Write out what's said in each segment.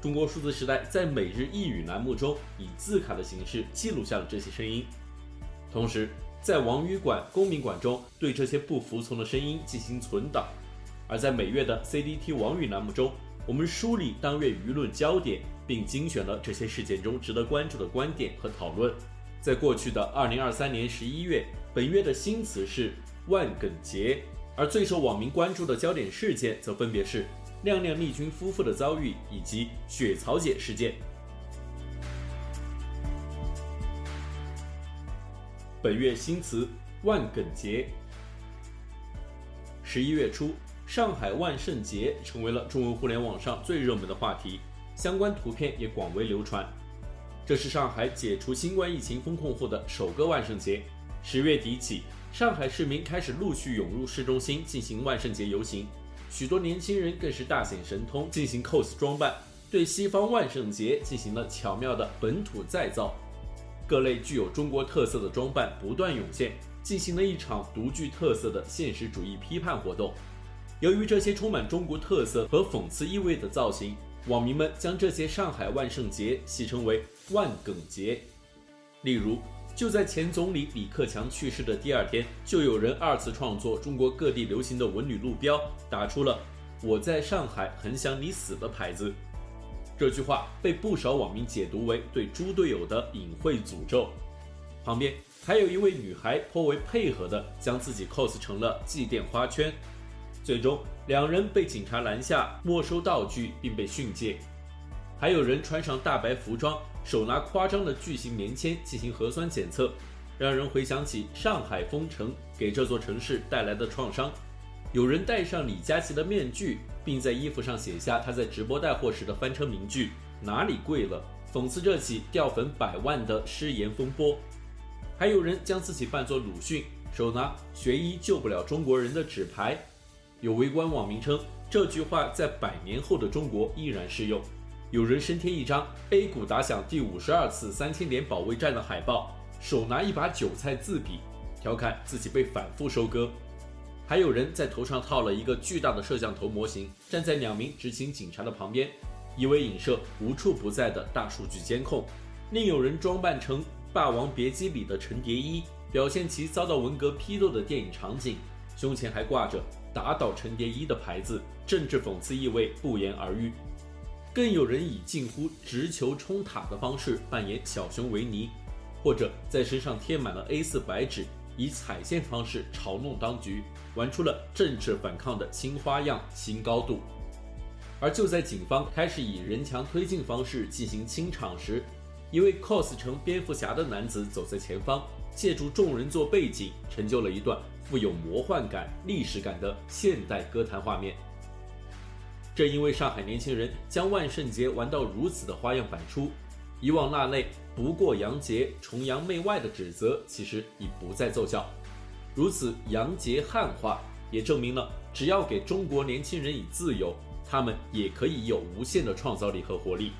中国数字时代在每日一语栏目中以字卡的形式记录下了这些声音，同时在网语馆、公民馆中对这些不服从的声音进行存档，而在每月的 CDT 网语栏目中，我们梳理当月舆论焦点，并精选了这些事件中值得关注的观点和讨论。在过去的2023年11月，本月的新词是万梗节，而最受网民关注的焦点事件则分别是。亮亮丽君夫妇的遭遇以及雪草姐事件。本月新词万梗节。十一月初，上海万圣节成为了中文互联网上最热门的话题，相关图片也广为流传。这是上海解除新冠疫情封控后的首个万圣节。十月底起，上海市民开始陆续涌入市中心进行万圣节游行。许多年轻人更是大显神通，进行 cos 装扮，对西方万圣节进行了巧妙的本土再造。各类具有中国特色的装扮不断涌现，进行了一场独具特色的现实主义批判活动。由于这些充满中国特色和讽刺意味的造型，网民们将这些上海万圣节戏称为“万梗节”。例如，就在前总理李克强去世的第二天，就有人二次创作中国各地流行的文旅路标，打出了“我在上海很想你死”的牌子。这句话被不少网民解读为对猪队友的隐晦诅咒。旁边还有一位女孩颇为配合地将自己 cos 成了祭奠花圈，最终两人被警察拦下，没收道具并被训诫。还有人穿上大白服装。手拿夸张的巨型棉签进行核酸检测，让人回想起上海封城给这座城市带来的创伤。有人戴上李佳琦的面具，并在衣服上写下他在直播带货时的翻车名句“哪里贵了”，讽刺这起掉粉百万的失言风波。还有人将自己扮作鲁迅，手拿“学医救不了中国人”的纸牌。有围观网民称，这句话在百年后的中国依然适用。有人身贴一张 A 股打响第五十二次三千点保卫战的海报，手拿一把韭菜自比，调侃自己被反复收割。还有人在头上套了一个巨大的摄像头模型，站在两名执勤警察的旁边，以为影射无处不在的大数据监控。另有人装扮成《霸王别姬》里的陈蝶衣，表现其遭到文革批斗的电影场景，胸前还挂着“打倒陈蝶衣”的牌子，政治讽刺意味不言而喻。更有人以近乎直球冲塔的方式扮演小熊维尼，或者在身上贴满了 A4 白纸，以踩线方式嘲弄当局，玩出了政治反抗的新花样、新高度。而就在警方开始以人墙推进方式进行清场时，一位 cos 成蝙蝠侠的男子走在前方，借助众人做背景，成就了一段富有魔幻感、历史感的现代歌坛画面。正因为上海年轻人将万圣节玩到如此的花样百出，以往那类不过洋节、崇洋媚外的指责其实已不再奏效。如此洋节汉化，也证明了只要给中国年轻人以自由，他们也可以有无限的创造力和活力。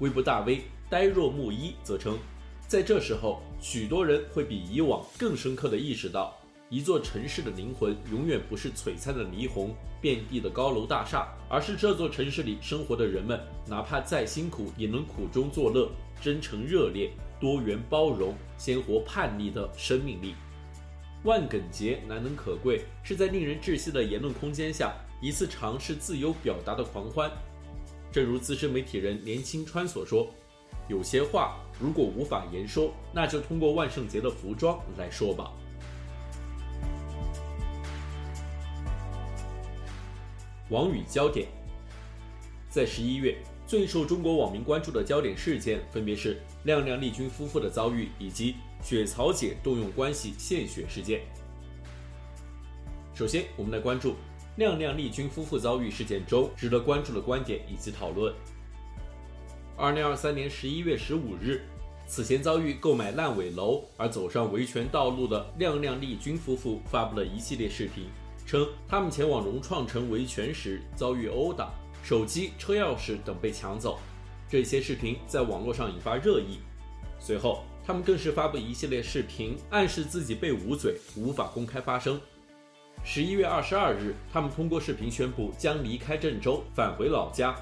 微博大 V 呆若木一则称，在这时候，许多人会比以往更深刻地意识到。一座城市的灵魂永远不是璀璨的霓虹、遍地的高楼大厦，而是这座城市里生活的人们，哪怕再辛苦，也能苦中作乐，真诚热烈、多元包容、鲜活叛逆的生命力。万梗节难能可贵，是在令人窒息的言论空间下，一次尝试自由表达的狂欢。正如资深媒体人连清川所说：“有些话如果无法言说，那就通过万圣节的服装来说吧。”网语焦点，在十一月最受中国网民关注的焦点事件，分别是亮亮丽君夫妇的遭遇以及雪草姐动用关系献血事件。首先，我们来关注亮亮丽君夫妇遭遇事件中值得关注的观点以及讨论。二零二三年十一月十五日，此前遭遇购买烂尾楼而走上维权道路的亮亮丽君夫妇发布了一系列视频，称他们前往融创城维权时遭遇殴打，手机、车钥匙等被抢走。这些视频在网络上引发热议。随后，他们更是发布一系列视频，暗示自己被捂嘴，无法公开发声。十一月二十二日，他们通过视频宣布将离开郑州，返回老家。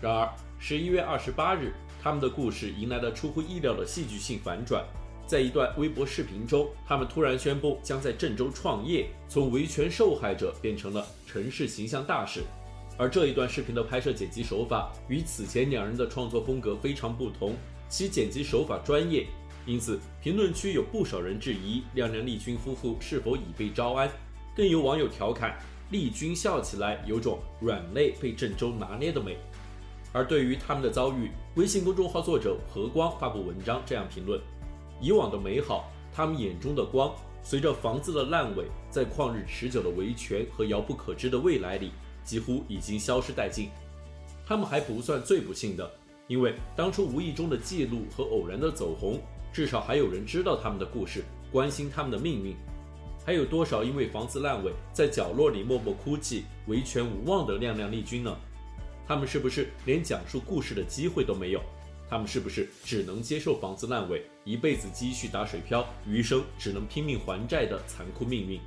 然而，十一月二十八日，他们的故事迎来了出乎意料的戏剧性反转。在一段微博视频中，他们突然宣布将在郑州创业，从维权受害者变成了城市形象大使。而这一段视频的拍摄剪辑手法与此前两人的创作风格非常不同，其剪辑手法专业，因此评论区有不少人质疑亮亮丽君夫妇是否已被招安。更有网友调侃：“丽君笑起来有种软肋被郑州拿捏的美。”而对于他们的遭遇，微信公众号作者何光发布文章这样评论：“以往的美好，他们眼中的光，随着房子的烂尾，在旷日持久的维权和遥不可知的未来里，几乎已经消失殆尽。他们还不算最不幸的，因为当初无意中的记录和偶然的走红，至少还有人知道他们的故事，关心他们的命运。”还有多少因为房子烂尾，在角落里默默哭泣、维权无望的亮亮丽君呢？他们是不是连讲述故事的机会都没有？他们是不是只能接受房子烂尾、一辈子积蓄打水漂、余生只能拼命还债的残酷命运？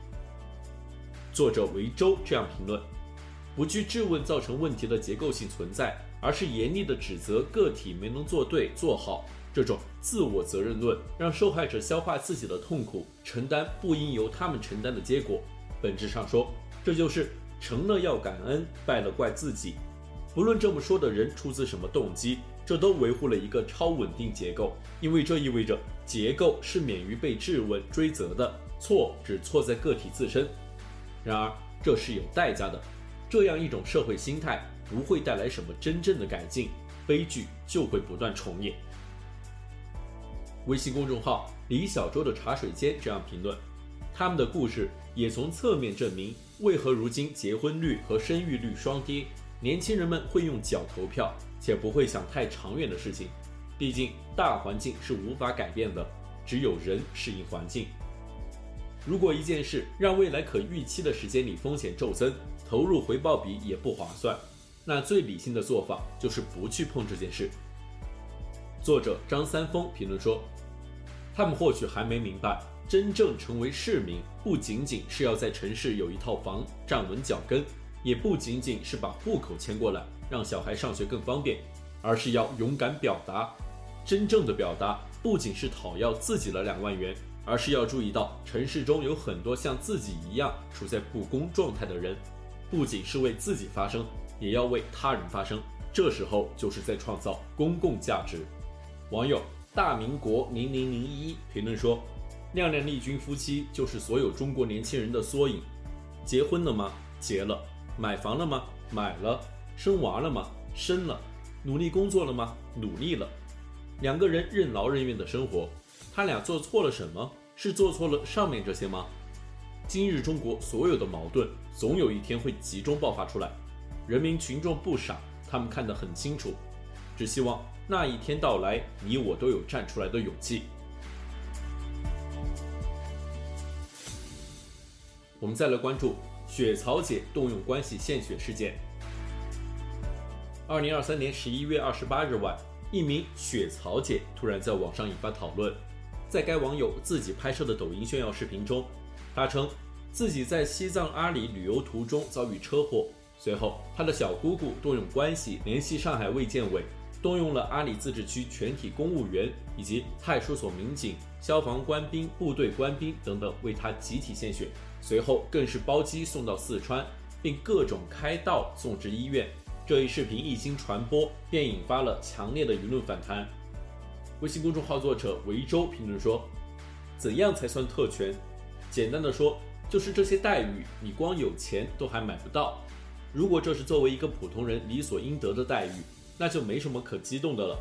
作者维州这样评论：不去质问造成问题的结构性存在，而是严厉地指责个体没能做对、做好。这种自我责任论让受害者消化自己的痛苦，承担不应由他们承担的结果。本质上说，这就是成了要感恩，败了怪自己。不论这么说的人出自什么动机，这都维护了一个超稳定结构，因为这意味着结构是免于被质问追责的，错只错在个体自身。然而，这是有代价的，这样一种社会心态不会带来什么真正的改进，悲剧就会不断重演。微信公众号李小舟的茶水间这样评论：他们的故事也从侧面证明，为何如今结婚率和生育率双跌，年轻人们会用脚投票，且不会想太长远的事情。毕竟大环境是无法改变的，只有人适应环境。如果一件事让未来可预期的时间里风险骤增，投入回报比也不划算，那最理性的做法就是不去碰这件事。作者张三丰评论说：“他们或许还没明白，真正成为市民，不仅仅是要在城市有一套房站稳脚跟，也不仅仅是把户口迁过来，让小孩上学更方便，而是要勇敢表达。真正的表达，不仅是讨要自己的两万元，而是要注意到城市中有很多像自己一样处在不公状态的人，不仅是为自己发声，也要为他人发声。这时候就是在创造公共价值。”网友大民国零零零一评论说：“亮亮丽君夫妻就是所有中国年轻人的缩影。结婚了吗？结了。买房了吗？买了。生娃了吗？生了。努力工作了吗？努力了。两个人任劳任怨的生活，他俩做错了什么？是做错了上面这些吗？今日中国所有的矛盾，总有一天会集中爆发出来。人民群众不傻，他们看得很清楚。只希望。”那一天到来，你我都有站出来的勇气。我们再来关注雪草姐动用关系献血事件。二零二三年十一月二十八日晚，一名雪草姐突然在网上引发讨论。在该网友自己拍摄的抖音炫耀视频中，她称自己在西藏阿里旅游途中遭遇车祸，随后她的小姑姑动用关系联系上海卫健委。动用了阿里自治区全体公务员以及派出所民警、消防官兵、部队官兵等等为他集体献血，随后更是包机送到四川，并各种开道送至医院。这一视频一经传播，便引发了强烈的舆论反弹。微信公众号作者维州评论说：“怎样才算特权？简单的说，就是这些待遇你光有钱都还买不到。如果这是作为一个普通人理所应得的待遇。”那就没什么可激动的了，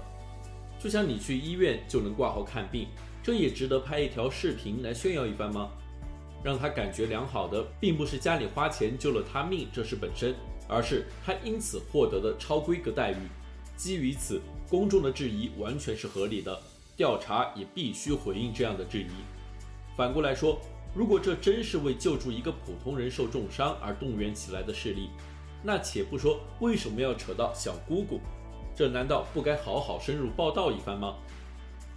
就像你去医院就能挂号看病，这也值得拍一条视频来炫耀一番吗？让他感觉良好的，并不是家里花钱救了他命这事本身，而是他因此获得的超规格待遇。基于此，公众的质疑完全是合理的。调查也必须回应这样的质疑。反过来说，如果这真是为救助一个普通人受重伤而动员起来的势力，那且不说为什么要扯到小姑姑，这难道不该好好深入报道一番吗？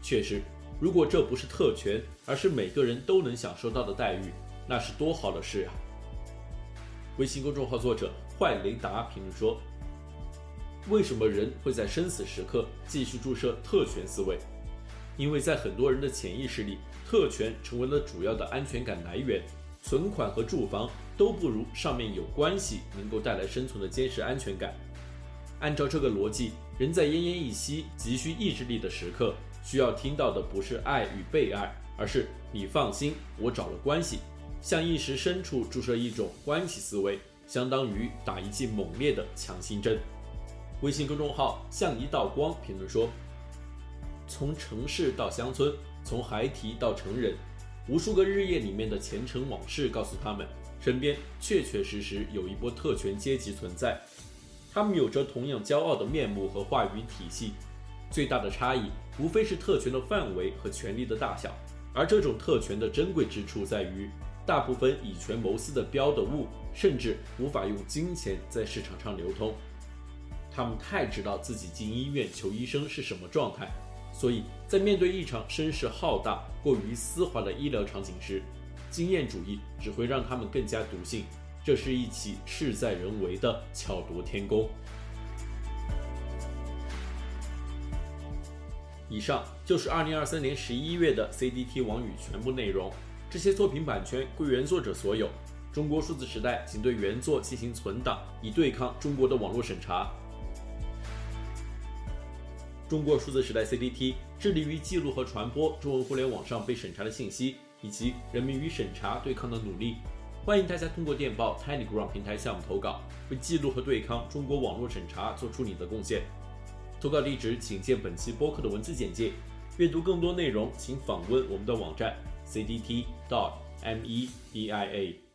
确实，如果这不是特权，而是每个人都能享受到的待遇，那是多好的事啊！微信公众号作者坏雷达评论说：“为什么人会在生死时刻继续注射特权思维？因为在很多人的潜意识里，特权成为了主要的安全感来源。存款和住房都不如上面有关系能够带来生存的坚实安全感。按照这个逻辑，人在奄奄一息、急需意志力的时刻，需要听到的不是爱与被爱，而是你放心，我找了关系。”向意识深处注射一种关系思维，相当于打一剂猛烈的强心针。微信公众号像一道光评论说：“从城市到乡村，从孩提到成人，无数个日夜里面的前尘往事告诉他们，身边确确实实有一波特权阶级存在。他们有着同样骄傲的面目和话语体系，最大的差异无非是特权的范围和权力的大小。而这种特权的珍贵之处在于。”大部分以权谋私的标的物，甚至无法用金钱在市场上流通。他们太知道自己进医院求医生是什么状态，所以在面对一场声势浩大、过于丝滑的医疗场景时，经验主义只会让他们更加笃信，这是一起事在人为的巧夺天工。以上就是二零二三年十一月的 CDT 网语全部内容。这些作品版权归原作者所有。中国数字时代仅对原作进行存档，以对抗中国的网络审查。中国数字时代 CDT 致力于记录和传播中文互联网上被审查的信息，以及人民与审查对抗的努力。欢迎大家通过电报 TinyGround 平台项目投稿，为记录和对抗中国网络审查做出你的贡献。投稿地址请见本期播客的文字简介。阅读更多内容，请访问我们的网站。cdt dot media